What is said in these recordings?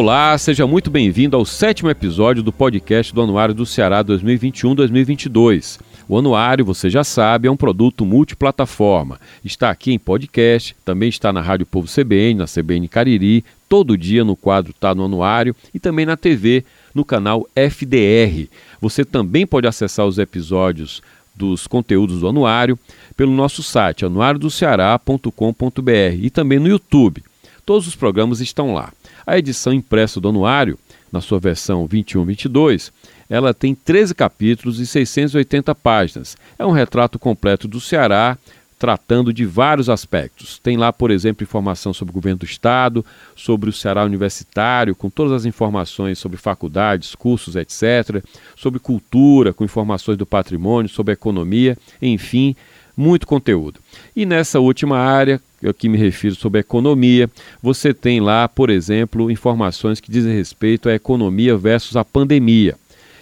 Olá, seja muito bem-vindo ao sétimo episódio do podcast do Anuário do Ceará 2021-2022. O Anuário, você já sabe, é um produto multiplataforma. Está aqui em podcast, também está na Rádio Povo CBN, na CBN Cariri, todo dia no quadro Tá no Anuário e também na TV, no canal FDR. Você também pode acessar os episódios dos conteúdos do Anuário pelo nosso site anuariodoceará.com.br e também no YouTube. Todos os programas estão lá. A edição impressa do anuário, na sua versão 21-22, ela tem 13 capítulos e 680 páginas. É um retrato completo do Ceará, tratando de vários aspectos. Tem lá, por exemplo, informação sobre o governo do estado, sobre o Ceará universitário, com todas as informações sobre faculdades, cursos, etc., sobre cultura, com informações do patrimônio, sobre economia, enfim, muito conteúdo. E nessa última área, eu que me refiro sobre economia, você tem lá, por exemplo, informações que dizem respeito à economia versus a pandemia.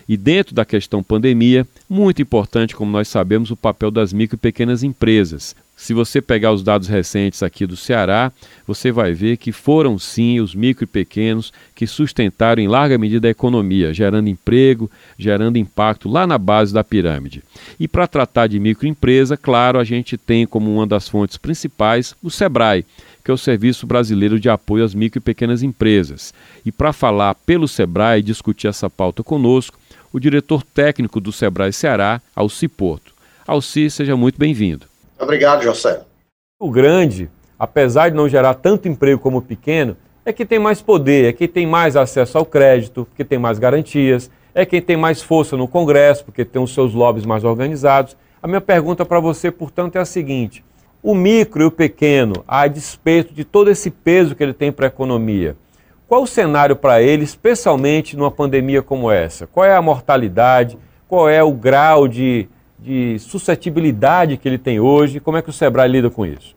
E dentro da questão pandemia, muito importante, como nós sabemos, o papel das micro e pequenas empresas. Se você pegar os dados recentes aqui do Ceará, você vai ver que foram sim os micro e pequenos que sustentaram em larga medida a economia, gerando emprego, gerando impacto lá na base da pirâmide. E para tratar de microempresa, claro, a gente tem como uma das fontes principais o SEBRAE, que é o Serviço Brasileiro de Apoio às Micro e Pequenas Empresas. E para falar pelo SEBRAE e discutir essa pauta conosco, o diretor técnico do SEBRAE Ceará, Alci Porto. Alci, seja muito bem-vindo. Obrigado, José. O grande, apesar de não gerar tanto emprego como o pequeno, é que tem mais poder, é que tem mais acesso ao crédito, que tem mais garantias, é quem tem mais força no Congresso, porque tem os seus lobbies mais organizados. A minha pergunta para você, portanto, é a seguinte: o micro e o pequeno, a despeito de todo esse peso que ele tem para a economia, qual o cenário para ele, especialmente numa pandemia como essa? Qual é a mortalidade? Qual é o grau de de suscetibilidade que ele tem hoje? Como é que o Sebrae lida com isso?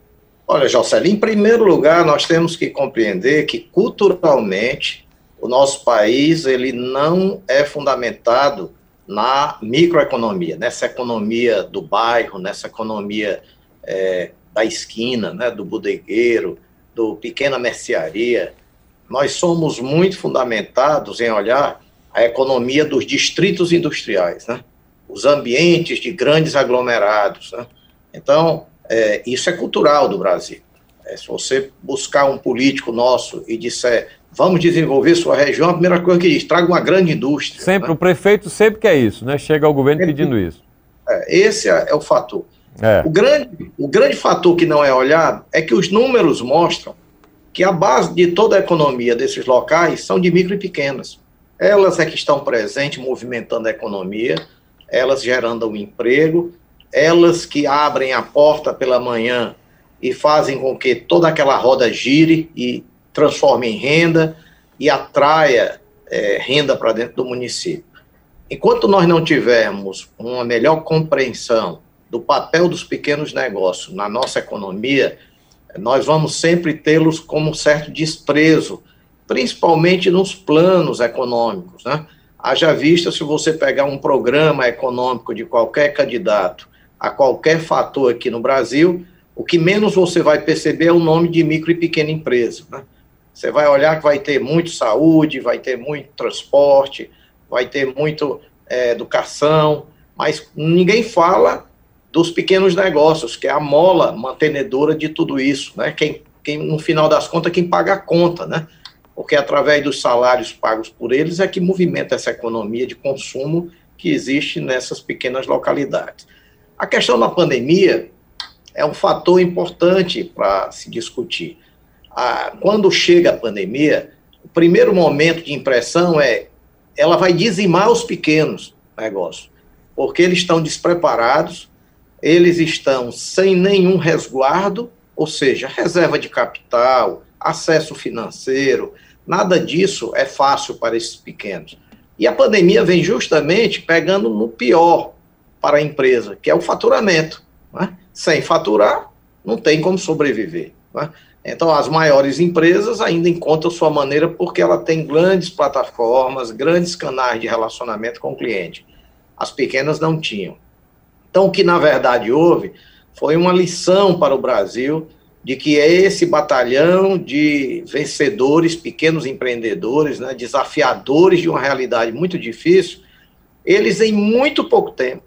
Olha, Jocelyn, em primeiro lugar, nós temos que compreender que culturalmente o nosso país ele não é fundamentado na microeconomia, nessa economia do bairro, nessa economia é, da esquina, né, do bodegueiro, do pequena mercearia. Nós somos muito fundamentados em olhar a economia dos distritos industriais, né? Os ambientes de grandes aglomerados. Né? Então, é, isso é cultural do Brasil. É, se você buscar um político nosso e disser vamos desenvolver sua região, a primeira coisa que diz, traga uma grande indústria. Sempre, né? o prefeito sempre quer isso, né? Chega ao governo pedindo isso. É, esse é, é, o fator. É. O, grande, o grande fator que não é olhado é que os números mostram que a base de toda a economia desses locais são de micro e pequenas. Elas é que estão presentes movimentando a economia, elas gerando um emprego, elas que abrem a porta pela manhã e fazem com que toda aquela roda gire e transforme em renda e atraia é, renda para dentro do município. Enquanto nós não tivermos uma melhor compreensão do papel dos pequenos negócios na nossa economia, nós vamos sempre tê-los como um certo desprezo, principalmente nos planos econômicos, né? Haja vista se você pegar um programa econômico de qualquer candidato a qualquer fator aqui no Brasil, o que menos você vai perceber é o nome de micro e pequena empresa. Né? Você vai olhar que vai ter muito saúde, vai ter muito transporte, vai ter muito é, educação, mas ninguém fala dos pequenos negócios, que é a mola mantenedora de tudo isso, né? Quem, quem no final das contas, quem paga a conta, né? Porque através dos salários pagos por eles é que movimenta essa economia de consumo que existe nessas pequenas localidades. A questão da pandemia é um fator importante para se discutir. quando chega a pandemia, o primeiro momento de impressão é ela vai dizimar os pequenos negócios, porque eles estão despreparados, eles estão sem nenhum resguardo, ou seja, reserva de capital, acesso financeiro, Nada disso é fácil para esses pequenos. E a pandemia vem justamente pegando no pior para a empresa, que é o faturamento. Né? Sem faturar, não tem como sobreviver. Né? Então, as maiores empresas ainda encontram sua maneira porque ela tem grandes plataformas, grandes canais de relacionamento com o cliente. As pequenas não tinham. Então, o que na verdade houve foi uma lição para o Brasil de que é esse batalhão de vencedores, pequenos empreendedores, né, desafiadores de uma realidade muito difícil, eles em muito pouco tempo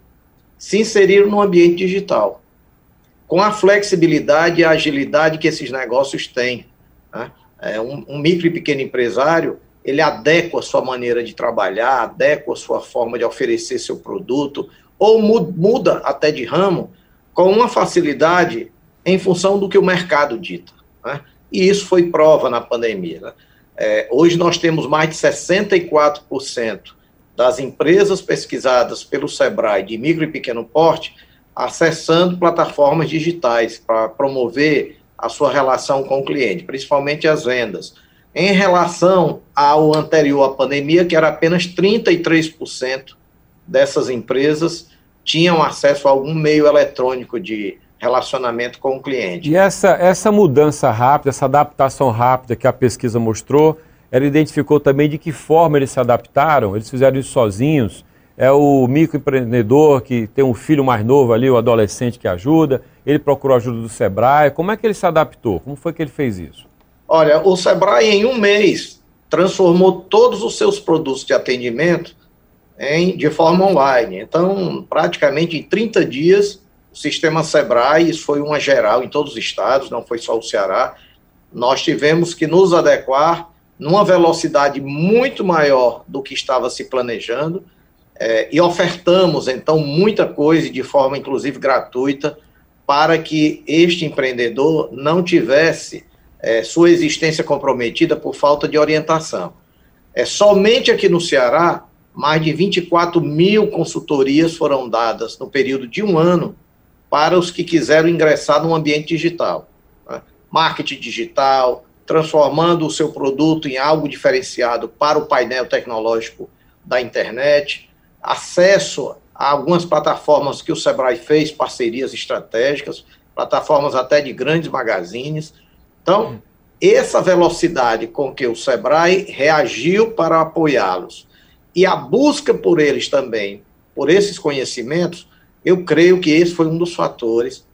se inseriram no ambiente digital, com a flexibilidade e a agilidade que esses negócios têm. Né? É, um, um micro e pequeno empresário, ele adequa a sua maneira de trabalhar, adequa a sua forma de oferecer seu produto, ou muda até de ramo com uma facilidade em função do que o mercado dita. Né? E isso foi prova na pandemia. Né? É, hoje nós temos mais de 64% das empresas pesquisadas pelo SEBRAE de micro e pequeno porte acessando plataformas digitais para promover a sua relação com o cliente, principalmente as vendas. Em relação ao anterior à pandemia, que era apenas 33% dessas empresas tinham acesso a algum meio eletrônico de relacionamento com o cliente. E essa, essa mudança rápida, essa adaptação rápida que a pesquisa mostrou, ela identificou também de que forma eles se adaptaram, eles fizeram isso sozinhos. É o microempreendedor que tem um filho mais novo ali, o adolescente que ajuda, ele procurou ajuda do Sebrae. Como é que ele se adaptou? Como foi que ele fez isso? Olha, o Sebrae em um mês transformou todos os seus produtos de atendimento em, de forma online. Então, praticamente em 30 dias, o sistema Sebrae, isso foi uma geral em todos os estados, não foi só o Ceará, nós tivemos que nos adequar numa velocidade muito maior do que estava se planejando é, e ofertamos, então, muita coisa de forma, inclusive, gratuita para que este empreendedor não tivesse é, sua existência comprometida por falta de orientação. É somente aqui no Ceará, mais de 24 mil consultorias foram dadas no período de um ano para os que quiseram ingressar no ambiente digital. Né? Marketing digital, transformando o seu produto em algo diferenciado para o painel tecnológico da internet, acesso a algumas plataformas que o Sebrae fez, parcerias estratégicas, plataformas até de grandes magazines. Então, essa velocidade com que o Sebrae reagiu para apoiá-los e a busca por eles também, por esses conhecimentos, eu creio que esse foi um dos fatores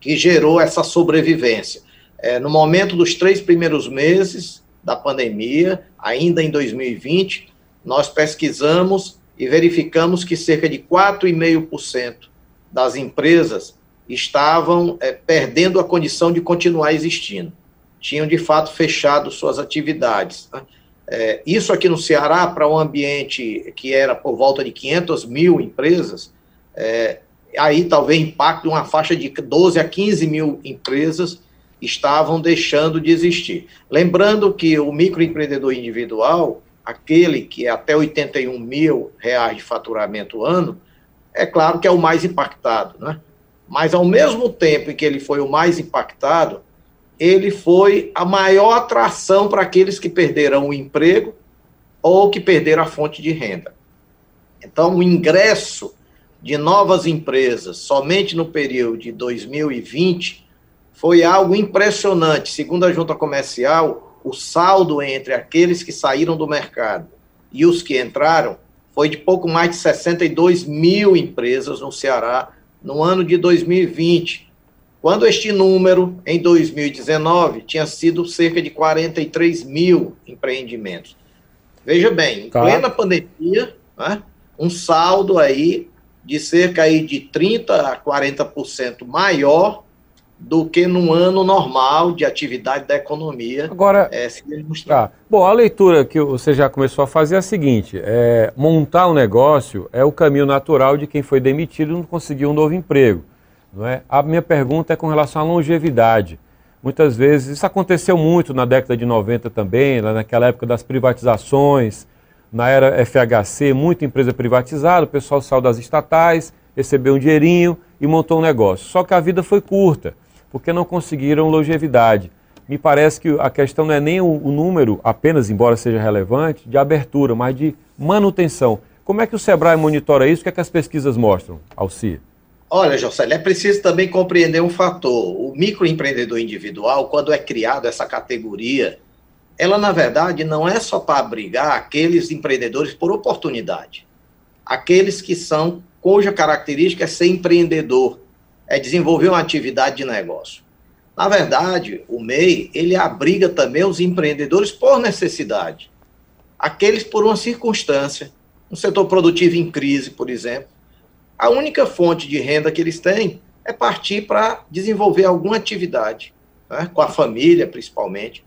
que gerou essa sobrevivência. É, no momento dos três primeiros meses da pandemia, ainda em 2020, nós pesquisamos e verificamos que cerca de 4,5% das empresas estavam é, perdendo a condição de continuar existindo. Tinham, de fato, fechado suas atividades. Né? É, isso aqui no Ceará, para um ambiente que era por volta de 500 mil empresas, é, aí talvez impacte uma faixa de 12 a 15 mil empresas estavam deixando de existir. Lembrando que o microempreendedor individual, aquele que é até 81 mil reais de faturamento ano, é claro que é o mais impactado, né? Mas ao mesmo tempo em que ele foi o mais impactado, ele foi a maior atração para aqueles que perderam o emprego ou que perderam a fonte de renda. Então, o ingresso de novas empresas somente no período de 2020 foi algo impressionante. Segundo a junta comercial, o saldo entre aqueles que saíram do mercado e os que entraram foi de pouco mais de 62 mil empresas no Ceará no ano de 2020 quando este número, em 2019, tinha sido cerca de 43 mil empreendimentos. Veja bem, em tá. plena pandemia, né, um saldo aí de cerca aí de 30% a 40% maior do que num ano normal de atividade da economia. Agora, é, se tá. Bom, a leitura que você já começou a fazer é a seguinte: é, montar um negócio é o caminho natural de quem foi demitido e não conseguiu um novo emprego. Não é? A minha pergunta é com relação à longevidade. Muitas vezes, isso aconteceu muito na década de 90 também, naquela época das privatizações, na era FHC, muita empresa privatizada, o pessoal saiu das estatais, recebeu um dinheirinho e montou um negócio. Só que a vida foi curta, porque não conseguiram longevidade. Me parece que a questão não é nem o, o número, apenas, embora seja relevante, de abertura, mas de manutenção. Como é que o Sebrae monitora isso? O que, é que as pesquisas mostram, Alci? Olha, José, é preciso também compreender um fator. O microempreendedor individual, quando é criado essa categoria, ela, na verdade, não é só para abrigar aqueles empreendedores por oportunidade. Aqueles que são, cuja característica é ser empreendedor, é desenvolver uma atividade de negócio. Na verdade, o MEI, ele abriga também os empreendedores por necessidade. Aqueles por uma circunstância, um setor produtivo em crise, por exemplo. A única fonte de renda que eles têm é partir para desenvolver alguma atividade, né, com a família principalmente,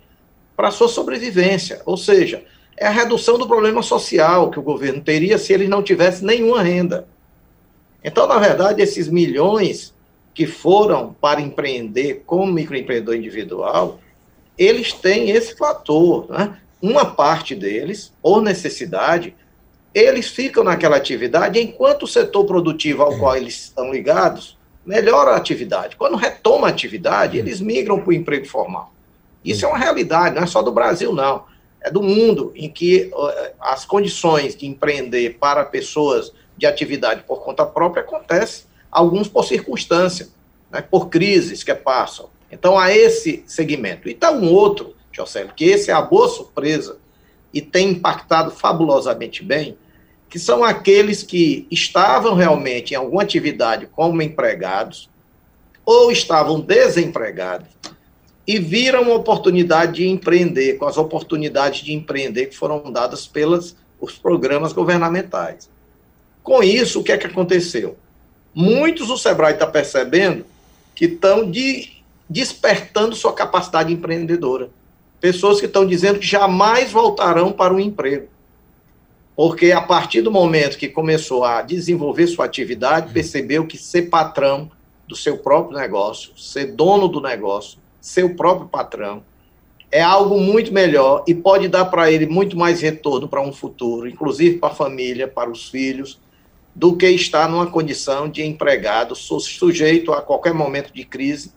para a sua sobrevivência. Ou seja, é a redução do problema social que o governo teria se ele não tivesse nenhuma renda. Então, na verdade, esses milhões que foram para empreender como microempreendedor individual, eles têm esse fator. Né? Uma parte deles, por necessidade, eles ficam naquela atividade enquanto o setor produtivo ao qual eles estão ligados melhora a atividade. Quando retoma a atividade, eles migram para o emprego formal. Isso é uma realidade, não é só do Brasil, não. É do mundo, em que uh, as condições de empreender para pessoas de atividade por conta própria acontece, alguns por circunstância, né, por crises que passam. Então, há esse segmento. E está um outro, José, que esse é a boa surpresa e tem impactado fabulosamente bem, que são aqueles que estavam realmente em alguma atividade como empregados ou estavam desempregados e viram uma oportunidade de empreender, com as oportunidades de empreender que foram dadas pelos os programas governamentais. Com isso, o que é que aconteceu? Muitos o Sebrae está percebendo que estão de, despertando sua capacidade empreendedora. Pessoas que estão dizendo que jamais voltarão para o emprego porque a partir do momento que começou a desenvolver sua atividade, uhum. percebeu que ser patrão do seu próprio negócio, ser dono do negócio, ser o próprio patrão, é algo muito melhor e pode dar para ele muito mais retorno para um futuro, inclusive para a família, para os filhos, do que estar numa condição de empregado sujeito a qualquer momento de crise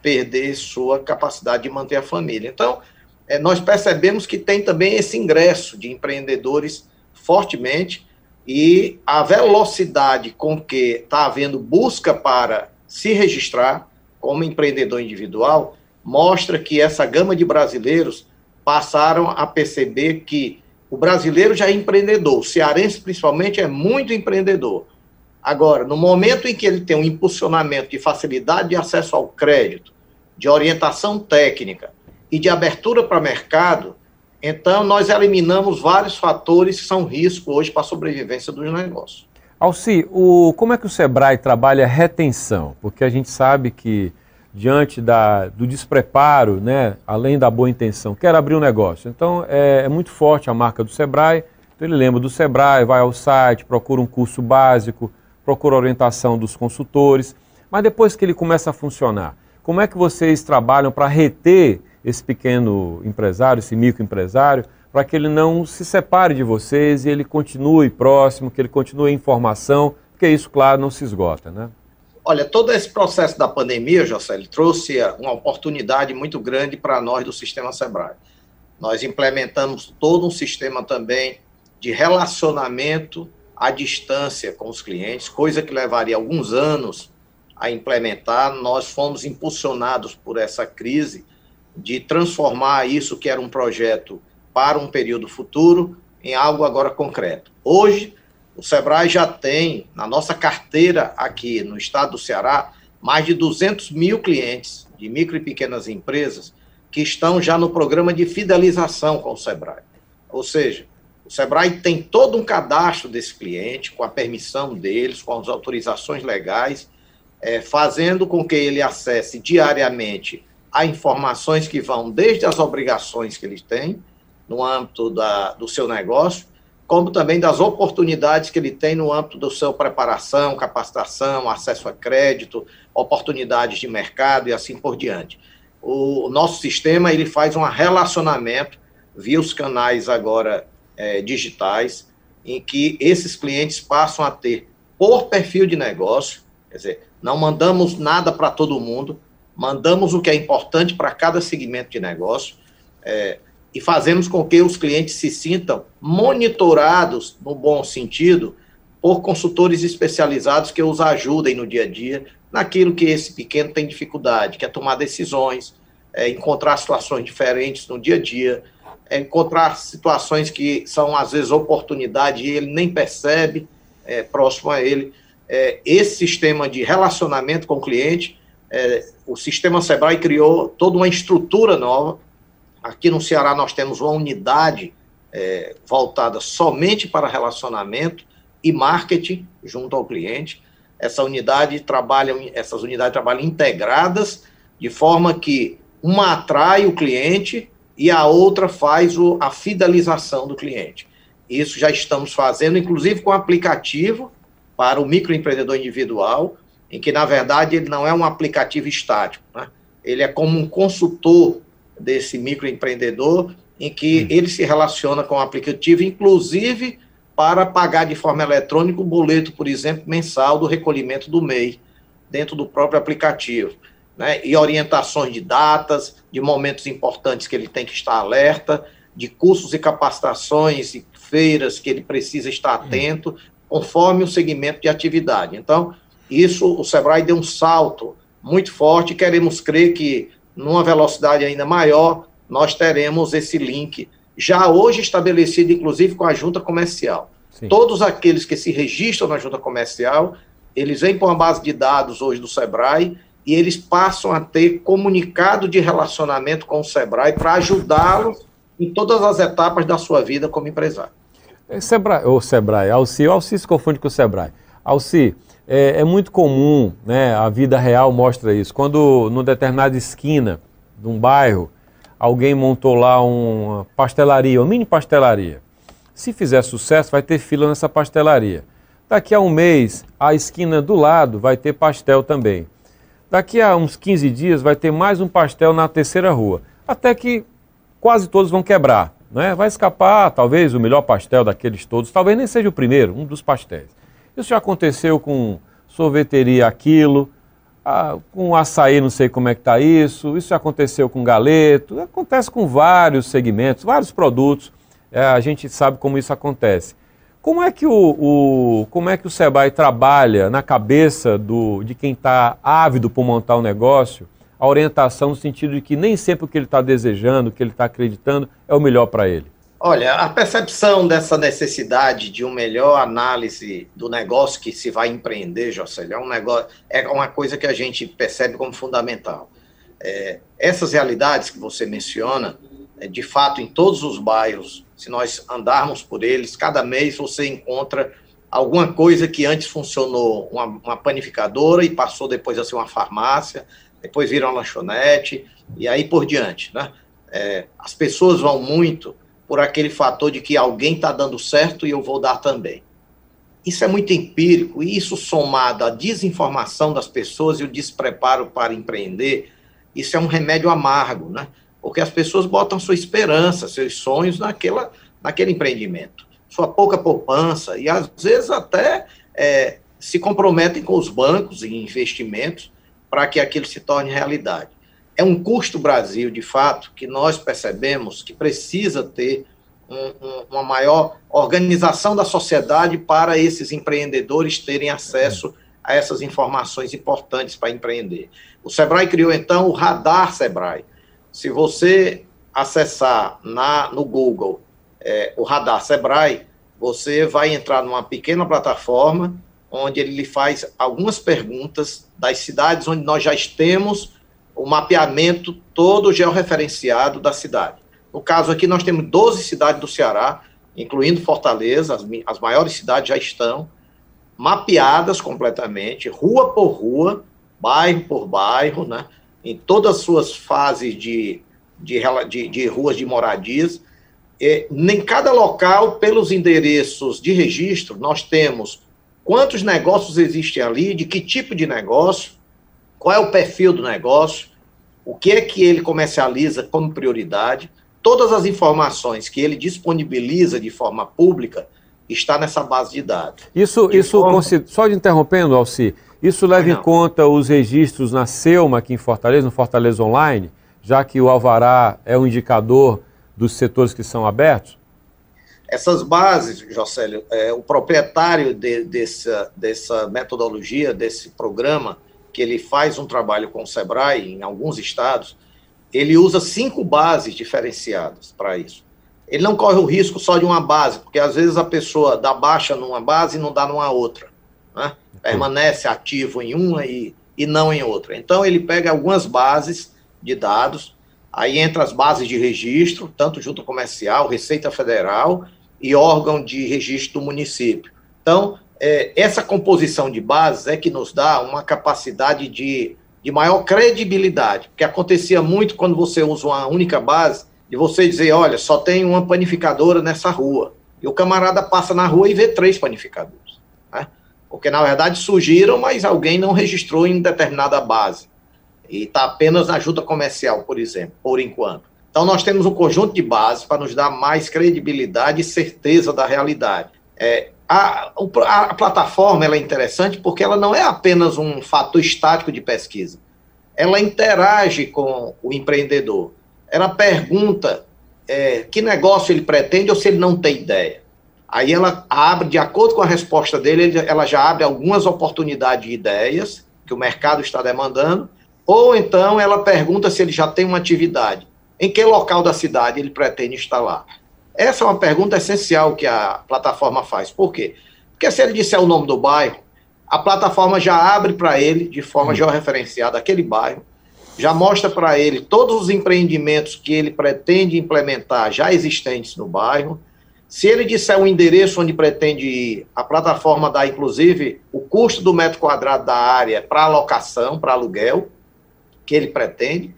perder sua capacidade de manter a família. Então, é, nós percebemos que tem também esse ingresso de empreendedores fortemente e a velocidade com que está havendo busca para se registrar como empreendedor individual mostra que essa gama de brasileiros passaram a perceber que o brasileiro já é empreendedor, o cearense principalmente é muito empreendedor. Agora, no momento em que ele tem um impulsionamento de facilidade de acesso ao crédito, de orientação técnica e de abertura para mercado, então, nós eliminamos vários fatores que são risco hoje para a sobrevivência dos negócios. Alci, o, como é que o Sebrae trabalha retenção? Porque a gente sabe que, diante da, do despreparo, né, além da boa intenção, quer abrir um negócio. Então, é, é muito forte a marca do Sebrae. Então, ele lembra do Sebrae, vai ao site, procura um curso básico, procura orientação dos consultores. Mas depois que ele começa a funcionar, como é que vocês trabalham para reter esse pequeno empresário, esse microempresário, para que ele não se separe de vocês e ele continue próximo, que ele continue em formação, porque isso, claro, não se esgota, né? Olha, todo esse processo da pandemia, José, ele trouxe uma oportunidade muito grande para nós do sistema Sebrae. Nós implementamos todo um sistema também de relacionamento à distância com os clientes, coisa que levaria alguns anos a implementar. Nós fomos impulsionados por essa crise de transformar isso que era um projeto para um período futuro em algo agora concreto. Hoje, o Sebrae já tem, na nossa carteira aqui no estado do Ceará, mais de 200 mil clientes de micro e pequenas empresas que estão já no programa de fidelização com o Sebrae. Ou seja, o Sebrae tem todo um cadastro desse cliente, com a permissão deles, com as autorizações legais, é, fazendo com que ele acesse diariamente a informações que vão desde as obrigações que eles têm no âmbito da, do seu negócio, como também das oportunidades que ele tem no âmbito da sua preparação, capacitação, acesso a crédito, oportunidades de mercado e assim por diante. O, o nosso sistema ele faz um relacionamento via os canais agora é, digitais, em que esses clientes passam a ter por perfil de negócio, quer dizer, não mandamos nada para todo mundo, mandamos o que é importante para cada segmento de negócio é, e fazemos com que os clientes se sintam monitorados, no bom sentido, por consultores especializados que os ajudem no dia a dia naquilo que esse pequeno tem dificuldade, que é tomar decisões, é, encontrar situações diferentes no dia a dia, é, encontrar situações que são, às vezes, oportunidade e ele nem percebe é, próximo a ele. É, esse sistema de relacionamento com o cliente é, o sistema Sebrae criou toda uma estrutura nova. Aqui no Ceará nós temos uma unidade é, voltada somente para relacionamento e marketing junto ao cliente. Essa unidade trabalha, essas unidades trabalham integradas de forma que uma atrai o cliente e a outra faz o, a fidelização do cliente. Isso já estamos fazendo, inclusive com aplicativo para o microempreendedor individual, em que, na verdade, ele não é um aplicativo estático, né? ele é como um consultor desse microempreendedor, em que hum. ele se relaciona com o aplicativo, inclusive para pagar de forma eletrônica o boleto, por exemplo, mensal do recolhimento do MEI, dentro do próprio aplicativo. Né? E orientações de datas, de momentos importantes que ele tem que estar alerta, de cursos e capacitações e feiras que ele precisa estar hum. atento, conforme o segmento de atividade. Então, isso, o Sebrae deu um salto muito forte, queremos crer que, numa velocidade ainda maior, nós teremos esse link, já hoje estabelecido, inclusive, com a junta comercial. Sim. Todos aqueles que se registram na junta comercial, eles vêm para uma base de dados hoje do Sebrae e eles passam a ter comunicado de relacionamento com o Sebrae para ajudá-los em todas as etapas da sua vida como empresário. É Sebrae, ou Sebrae, Alci, o Alci se confunde com o Sebrae. Alci, é, é, muito comum, né, a vida real mostra isso. Quando, numa determinada esquina de um bairro, alguém montou lá uma pastelaria, uma mini pastelaria. Se fizer sucesso, vai ter fila nessa pastelaria. Daqui a um mês, a esquina do lado vai ter pastel também. Daqui a uns 15 dias, vai ter mais um pastel na terceira rua. Até que quase todos vão quebrar. Né? Vai escapar, talvez, o melhor pastel daqueles todos, talvez nem seja o primeiro, um dos pastéis. Isso já aconteceu com sorveteria aquilo, com açaí não sei como é que está isso, isso já aconteceu com galeto, acontece com vários segmentos, vários produtos, é, a gente sabe como isso acontece. Como é que o, o, como é que o Sebrae trabalha na cabeça do, de quem está ávido por montar um negócio, a orientação no sentido de que nem sempre o que ele está desejando, o que ele está acreditando é o melhor para ele? Olha, a percepção dessa necessidade de uma melhor análise do negócio que se vai empreender, Jocelyn, é um negócio, é uma coisa que a gente percebe como fundamental. É, essas realidades que você menciona, é, de fato, em todos os bairros, se nós andarmos por eles, cada mês você encontra alguma coisa que antes funcionou uma, uma panificadora e passou depois a ser uma farmácia, depois vira uma lanchonete e aí por diante, né? É, as pessoas vão muito por aquele fator de que alguém está dando certo e eu vou dar também. Isso é muito empírico, e isso somado à desinformação das pessoas e o despreparo para empreender, isso é um remédio amargo, né? Porque as pessoas botam sua esperança, seus sonhos naquela, naquele empreendimento, sua pouca poupança, e às vezes até é, se comprometem com os bancos e investimentos para que aquilo se torne realidade é um custo Brasil, de fato, que nós percebemos que precisa ter um, um, uma maior organização da sociedade para esses empreendedores terem acesso a essas informações importantes para empreender. O Sebrae criou, então, o Radar Sebrae. Se você acessar na, no Google é, o Radar Sebrae, você vai entrar numa pequena plataforma onde ele lhe faz algumas perguntas das cidades onde nós já temos o mapeamento todo georreferenciado da cidade. No caso aqui, nós temos 12 cidades do Ceará, incluindo Fortaleza, as, as maiores cidades já estão mapeadas completamente, rua por rua, bairro por bairro, né, em todas as suas fases de, de, de, de ruas de moradias. E, em cada local, pelos endereços de registro, nós temos quantos negócios existem ali, de que tipo de negócio, qual é o perfil do negócio, o que é que ele comercializa como prioridade, todas as informações que ele disponibiliza de forma pública está nessa base de dados. Isso, de isso forma... só de interrompendo, Alci, isso leva Não. em conta os registros na Selma aqui em Fortaleza, no Fortaleza Online, já que o Alvará é um indicador dos setores que são abertos? Essas bases, Jocélio, é, o proprietário de, dessa, dessa metodologia, desse programa, que ele faz um trabalho com o Sebrae em alguns estados, ele usa cinco bases diferenciadas para isso. Ele não corre o risco só de uma base, porque às vezes a pessoa dá baixa numa base e não dá numa outra. Né? Permanece ativo em uma e, e não em outra. Então, ele pega algumas bases de dados, aí entra as bases de registro, tanto junto comercial, Receita Federal e órgão de registro do município. Então, é, essa composição de bases é que nos dá uma capacidade de, de maior credibilidade, porque acontecia muito quando você usa uma única base, de você dizer, olha, só tem uma panificadora nessa rua, e o camarada passa na rua e vê três panificadores, né? porque na verdade surgiram, mas alguém não registrou em determinada base, e está apenas na junta comercial, por exemplo, por enquanto. Então, nós temos um conjunto de bases para nos dar mais credibilidade e certeza da realidade. É, a, a, plataforma é interessante porque ela não é apenas um fator estático de pesquisa. Ela interage com o empreendedor. Ela pergunta é, que negócio ele pretende ou se ele não tem ideia. Aí ela abre, de acordo com a resposta dele, ela já abre algumas oportunidades de ideias que o mercado está demandando, ou então ela pergunta se ele já tem uma atividade. Em que local da cidade ele pretende instalar? Essa é uma pergunta essencial que a plataforma faz. Por quê? Porque se ele disser o nome do bairro, a plataforma já abre para ele, de forma hum. georreferenciada, aquele bairro, já mostra para ele todos os empreendimentos que ele pretende implementar já existentes no bairro. Se ele disser o endereço onde pretende ir, a plataforma dá, inclusive, o custo do metro quadrado da área para alocação, para aluguel, que ele pretende.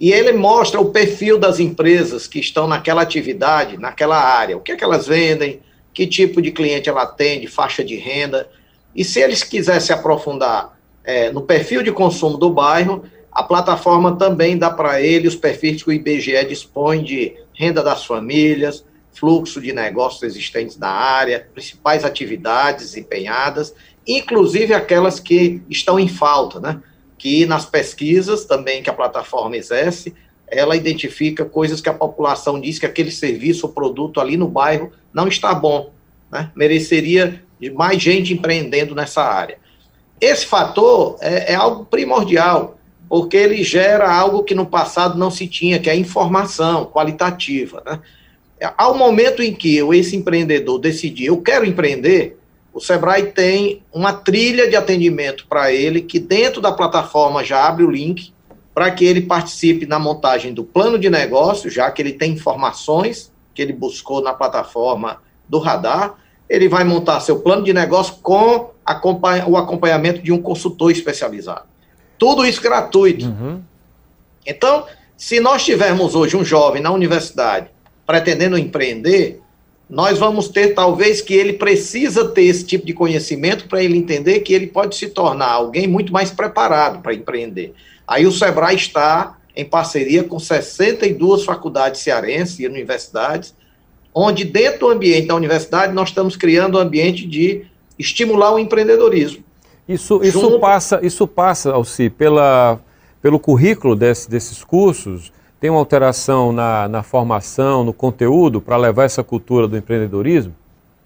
E ele mostra o perfil das empresas que estão naquela atividade, naquela área, o que é que elas vendem, que tipo de cliente ela atende, faixa de renda. E se eles quisessem aprofundar é, no perfil de consumo do bairro, a plataforma também dá para ele os perfis que o IBGE dispõe de renda das famílias, fluxo de negócios existentes na área, principais atividades empenhadas, inclusive aquelas que estão em falta, né? Que nas pesquisas também que a plataforma exerce, ela identifica coisas que a população diz que aquele serviço ou produto ali no bairro não está bom, né? mereceria mais gente empreendendo nessa área. Esse fator é, é algo primordial, porque ele gera algo que no passado não se tinha, que é a informação qualitativa. Né? Ao momento em que esse empreendedor decidir, eu quero empreender, o Sebrae tem uma trilha de atendimento para ele, que dentro da plataforma já abre o link para que ele participe na montagem do plano de negócio, já que ele tem informações que ele buscou na plataforma do radar. Ele vai montar seu plano de negócio com o acompanhamento de um consultor especializado. Tudo isso gratuito. Uhum. Então, se nós tivermos hoje um jovem na universidade pretendendo empreender, nós vamos ter talvez que ele precisa ter esse tipo de conhecimento para ele entender que ele pode se tornar alguém muito mais preparado para empreender. Aí o Sebrae está em parceria com 62 faculdades cearenses e universidades, onde dentro do ambiente da universidade nós estamos criando um ambiente de estimular o empreendedorismo. Isso, isso Junto... passa, isso passa, Alci, pela, pelo currículo desse, desses cursos, tem uma alteração na, na formação, no conteúdo, para levar essa cultura do empreendedorismo?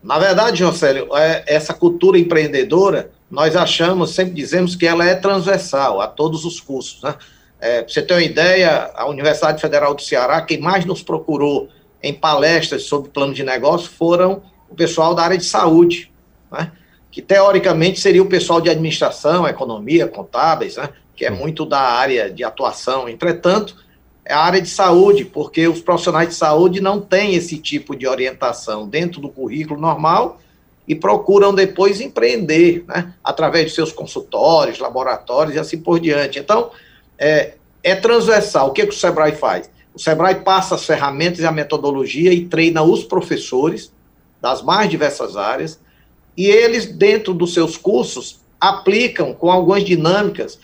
Na verdade, Jocélio, é, essa cultura empreendedora, nós achamos, sempre dizemos que ela é transversal a todos os cursos. Né? É, para você ter uma ideia, a Universidade Federal do Ceará, quem mais nos procurou em palestras sobre plano de negócio foram o pessoal da área de saúde, né? que teoricamente seria o pessoal de administração, economia, contábeis, né? que é muito da área de atuação. Entretanto, a área de saúde, porque os profissionais de saúde não têm esse tipo de orientação dentro do currículo normal e procuram depois empreender, né, através de seus consultórios, laboratórios e assim por diante. Então, é, é transversal. O que, que o Sebrae faz? O Sebrae passa as ferramentas e a metodologia e treina os professores das mais diversas áreas, e eles, dentro dos seus cursos, aplicam com algumas dinâmicas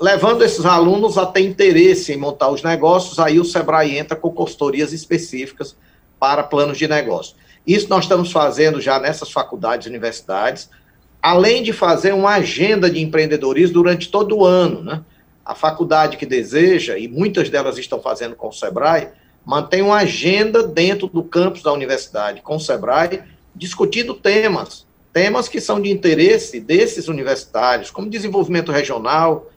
levando esses alunos a ter interesse em montar os negócios, aí o Sebrae entra com consultorias específicas para planos de negócio. Isso nós estamos fazendo já nessas faculdades e universidades, além de fazer uma agenda de empreendedorismo durante todo o ano. Né? A faculdade que deseja, e muitas delas estão fazendo com o Sebrae, mantém uma agenda dentro do campus da universidade com o Sebrae, discutindo temas, temas que são de interesse desses universitários, como desenvolvimento regional,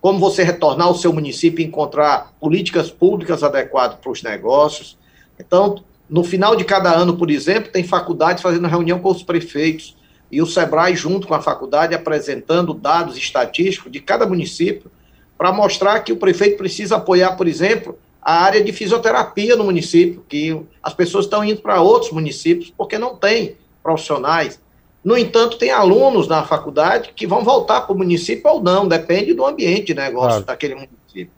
como você retornar ao seu município e encontrar políticas públicas adequadas para os negócios. Então, no final de cada ano, por exemplo, tem faculdades fazendo reunião com os prefeitos e o SEBRAE, junto com a faculdade, apresentando dados estatísticos de cada município, para mostrar que o prefeito precisa apoiar, por exemplo, a área de fisioterapia no município, que as pessoas estão indo para outros municípios porque não tem profissionais. No entanto, tem alunos na faculdade que vão voltar para o município ou não, depende do ambiente de negócio claro. daquele município.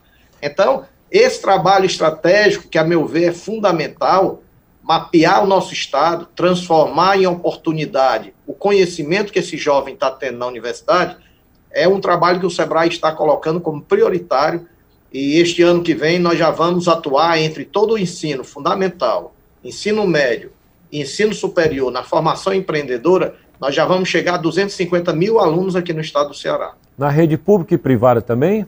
Então, esse trabalho estratégico, que a meu ver é fundamental, mapear o nosso estado, transformar em oportunidade o conhecimento que esse jovem está tendo na universidade, é um trabalho que o SEBRAE está colocando como prioritário e este ano que vem nós já vamos atuar entre todo o ensino fundamental, ensino médio ensino superior na formação empreendedora, nós já vamos chegar a 250 mil alunos aqui no estado do Ceará. Na rede pública e privada também?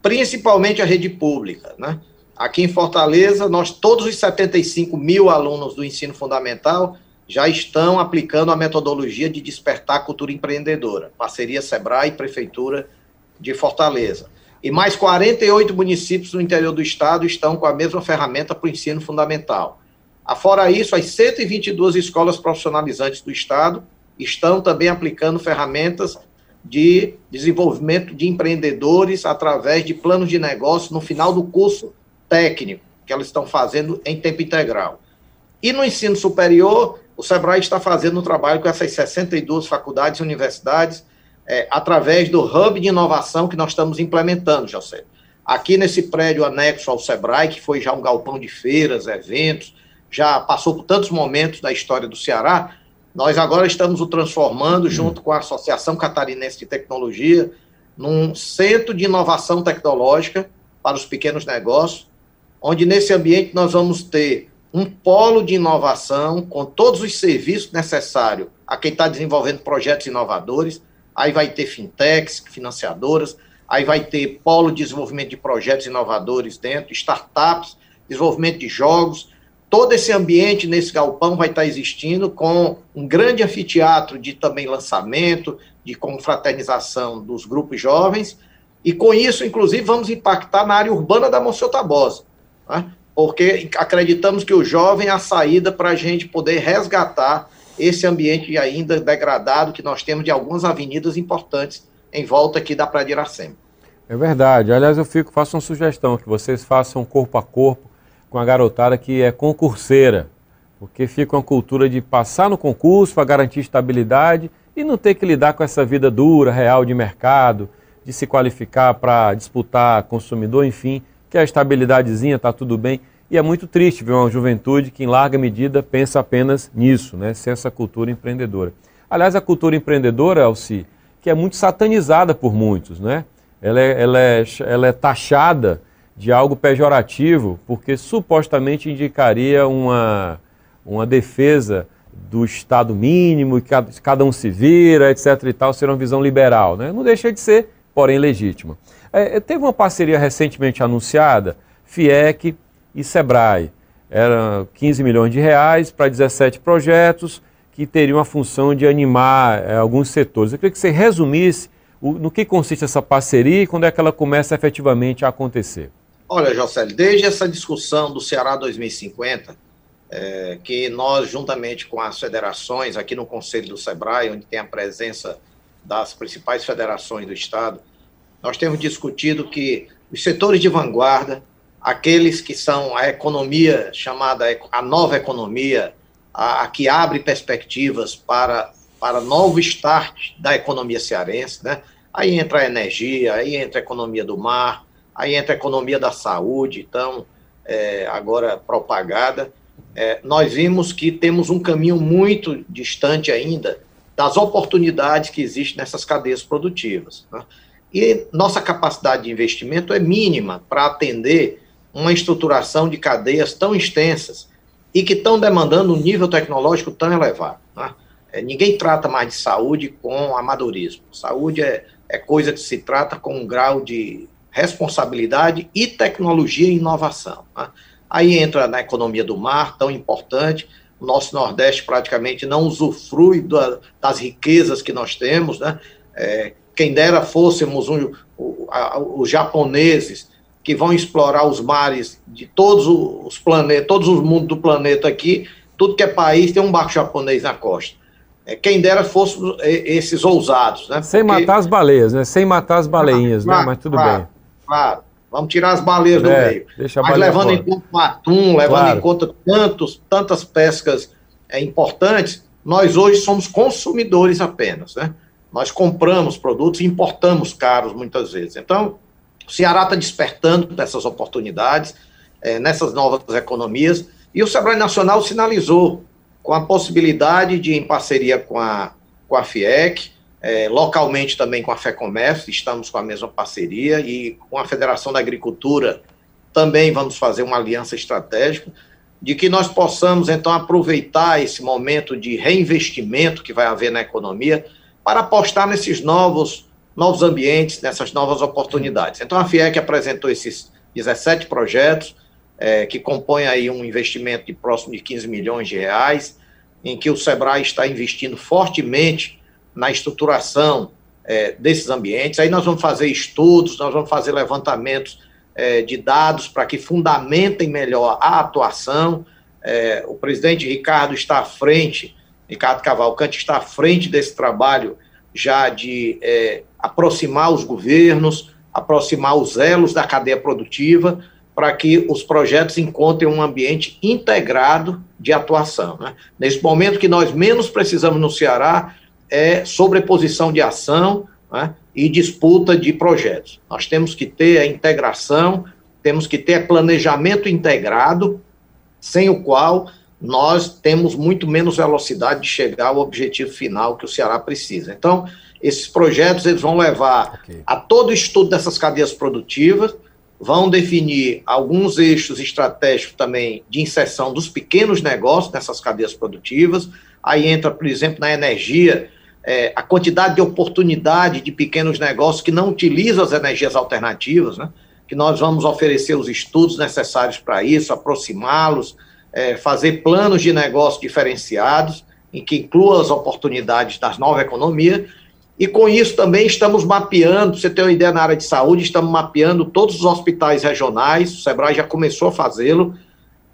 Principalmente a rede pública, né? Aqui em Fortaleza, nós, todos os 75 mil alunos do ensino fundamental, já estão aplicando a metodologia de despertar a cultura empreendedora, parceria Sebrae e Prefeitura de Fortaleza. E mais 48 municípios no interior do estado estão com a mesma ferramenta para o ensino fundamental. Afora isso, as 122 escolas profissionalizantes do estado estão também aplicando ferramentas de desenvolvimento de empreendedores através de planos de negócio no final do curso técnico que elas estão fazendo em tempo integral. E no ensino superior, o SEBRAE está fazendo um trabalho com essas 62 faculdades e universidades, é, através do hub de inovação que nós estamos implementando, José. Aqui nesse prédio anexo ao SEBRAE, que foi já um galpão de feiras, eventos, já passou por tantos momentos da história do Ceará, nós agora estamos o transformando, junto com a Associação Catarinense de Tecnologia, num centro de inovação tecnológica para os pequenos negócios, onde nesse ambiente nós vamos ter um polo de inovação com todos os serviços necessários a quem está desenvolvendo projetos inovadores. Aí vai ter fintechs, financiadoras, aí vai ter polo de desenvolvimento de projetos inovadores dentro, startups, desenvolvimento de jogos. Todo esse ambiente nesse galpão vai estar existindo com um grande anfiteatro de também lançamento, de confraternização dos grupos jovens, e com isso, inclusive, vamos impactar na área urbana da Monsenhor Tabosa né? porque acreditamos que o jovem é a saída para a gente poder resgatar esse ambiente ainda degradado que nós temos de algumas avenidas importantes em volta aqui da Praia de Iracema. É verdade. Aliás, eu fico, faço uma sugestão, que vocês façam corpo a corpo com a garotada que é concurseira, porque fica uma cultura de passar no concurso para garantir estabilidade e não ter que lidar com essa vida dura, real de mercado, de se qualificar para disputar consumidor, enfim que a estabilidadezinha está tudo bem. E é muito triste ver uma juventude que, em larga medida, pensa apenas nisso, né? sem essa cultura empreendedora. Aliás, a cultura empreendedora, Alci, que é muito satanizada por muitos, né? ela, é, ela, é, ela é taxada de algo pejorativo, porque supostamente indicaria uma, uma defesa do Estado mínimo, e cada, um se vira, etc. e tal, ser uma visão liberal. Né? Não deixa de ser, porém legítima. É, teve uma parceria recentemente anunciada, FIEC e SEBRAE. Eram 15 milhões de reais para 17 projetos que teriam a função de animar é, alguns setores. Eu queria que você resumisse o, no que consiste essa parceria e quando é que ela começa efetivamente a acontecer. Olha, Jocely, desde essa discussão do Ceará 2050, é, que nós, juntamente com as federações, aqui no Conselho do SEBRAE, onde tem a presença das principais federações do Estado, nós temos discutido que os setores de vanguarda, aqueles que são a economia chamada a nova economia, a, a que abre perspectivas para, para novo start da economia cearense, né? Aí entra a energia, aí entra a economia do mar, aí entra a economia da saúde, então, é, agora propagada. É, nós vimos que temos um caminho muito distante ainda das oportunidades que existem nessas cadeias produtivas. Né? E nossa capacidade de investimento é mínima para atender uma estruturação de cadeias tão extensas e que estão demandando um nível tecnológico tão elevado. Né? É, ninguém trata mais de saúde com amadorismo. Saúde é, é coisa que se trata com um grau de responsabilidade e tecnologia e inovação. Né? Aí entra na economia do mar, tão importante. O nosso Nordeste praticamente não usufrui da, das riquezas que nós temos, né? É, quem dera fôssemos um, os japoneses que vão explorar os mares de todos os planetas, todos os mundos do planeta aqui, tudo que é país tem um barco japonês na costa. É, quem dera fossem esses ousados. Né? Sem Porque... matar as baleias, né? Sem matar as baleinhas, né? Mas tudo claro, bem. Claro. Vamos tirar as baleias do é, meio. Mas levando fora. em conta o atum, levando claro. em conta tantos, tantas pescas é, importantes, nós hoje somos consumidores apenas, né? Nós compramos produtos e importamos caros muitas vezes. Então, o Ceará está despertando dessas oportunidades, é, nessas novas economias, e o Sebrae Nacional sinalizou com a possibilidade de, em parceria com a, com a FIEC, é, localmente também com a FEComércio, estamos com a mesma parceria, e com a Federação da Agricultura também vamos fazer uma aliança estratégica, de que nós possamos, então, aproveitar esse momento de reinvestimento que vai haver na economia para apostar nesses novos, novos ambientes, nessas novas oportunidades. Então, a FIEC apresentou esses 17 projetos, é, que compõem aí um investimento de próximo de 15 milhões de reais, em que o SEBRAE está investindo fortemente na estruturação é, desses ambientes. Aí nós vamos fazer estudos, nós vamos fazer levantamentos é, de dados para que fundamentem melhor a atuação. É, o presidente Ricardo está à frente, Ricardo Cavalcante está à frente desse trabalho já de é, aproximar os governos, aproximar os elos da cadeia produtiva, para que os projetos encontrem um ambiente integrado de atuação. Né? Nesse momento que nós menos precisamos no Ceará é sobreposição de ação né? e disputa de projetos. Nós temos que ter a integração, temos que ter planejamento integrado, sem o qual nós temos muito menos velocidade de chegar ao objetivo final que o Ceará precisa. Então, esses projetos eles vão levar okay. a todo o estudo dessas cadeias produtivas, vão definir alguns eixos estratégicos também de inserção dos pequenos negócios nessas cadeias produtivas. Aí entra, por exemplo, na energia, é, a quantidade de oportunidade de pequenos negócios que não utilizam as energias alternativas, né? que nós vamos oferecer os estudos necessários para isso, aproximá-los, é, fazer planos de negócio diferenciados, em que incluam as oportunidades das novas economias, e com isso também estamos mapeando, você tem uma ideia na área de saúde, estamos mapeando todos os hospitais regionais, o Sebrae já começou a fazê-lo,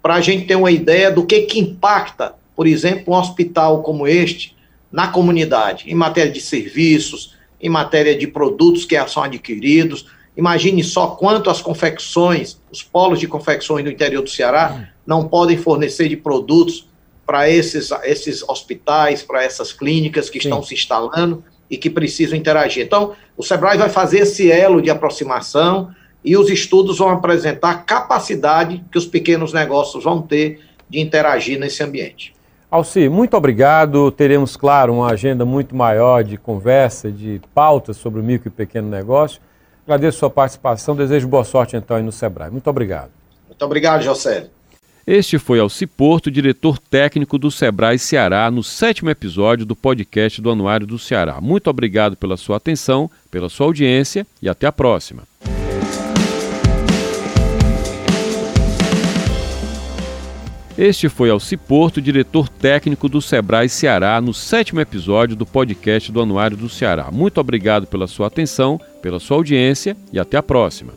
para a gente ter uma ideia do que, que impacta, por exemplo, um hospital como este na comunidade, em matéria de serviços, em matéria de produtos que são adquiridos. Imagine só quanto as confecções, os polos de confecções do interior do Ceará não podem fornecer de produtos para esses, esses hospitais, para essas clínicas que Sim. estão se instalando e que precisam interagir. Então, o SEBRAE vai fazer esse elo de aproximação e os estudos vão apresentar a capacidade que os pequenos negócios vão ter de interagir nesse ambiente. Alci, muito obrigado. Teremos, claro, uma agenda muito maior de conversa, de pautas sobre o micro e pequeno negócio. Agradeço a sua participação. Desejo boa sorte, então, aí no SEBRAE. Muito obrigado. Muito obrigado, José. Este foi Alci Porto, diretor técnico do Sebrae Ceará, no sétimo episódio do podcast do Anuário do Ceará. Muito obrigado pela sua atenção, pela sua audiência e até a próxima. Este foi Alci Porto, diretor técnico do Sebrae Ceará, no sétimo episódio do podcast do Anuário do Ceará. Muito obrigado pela sua atenção, pela sua audiência e até a próxima.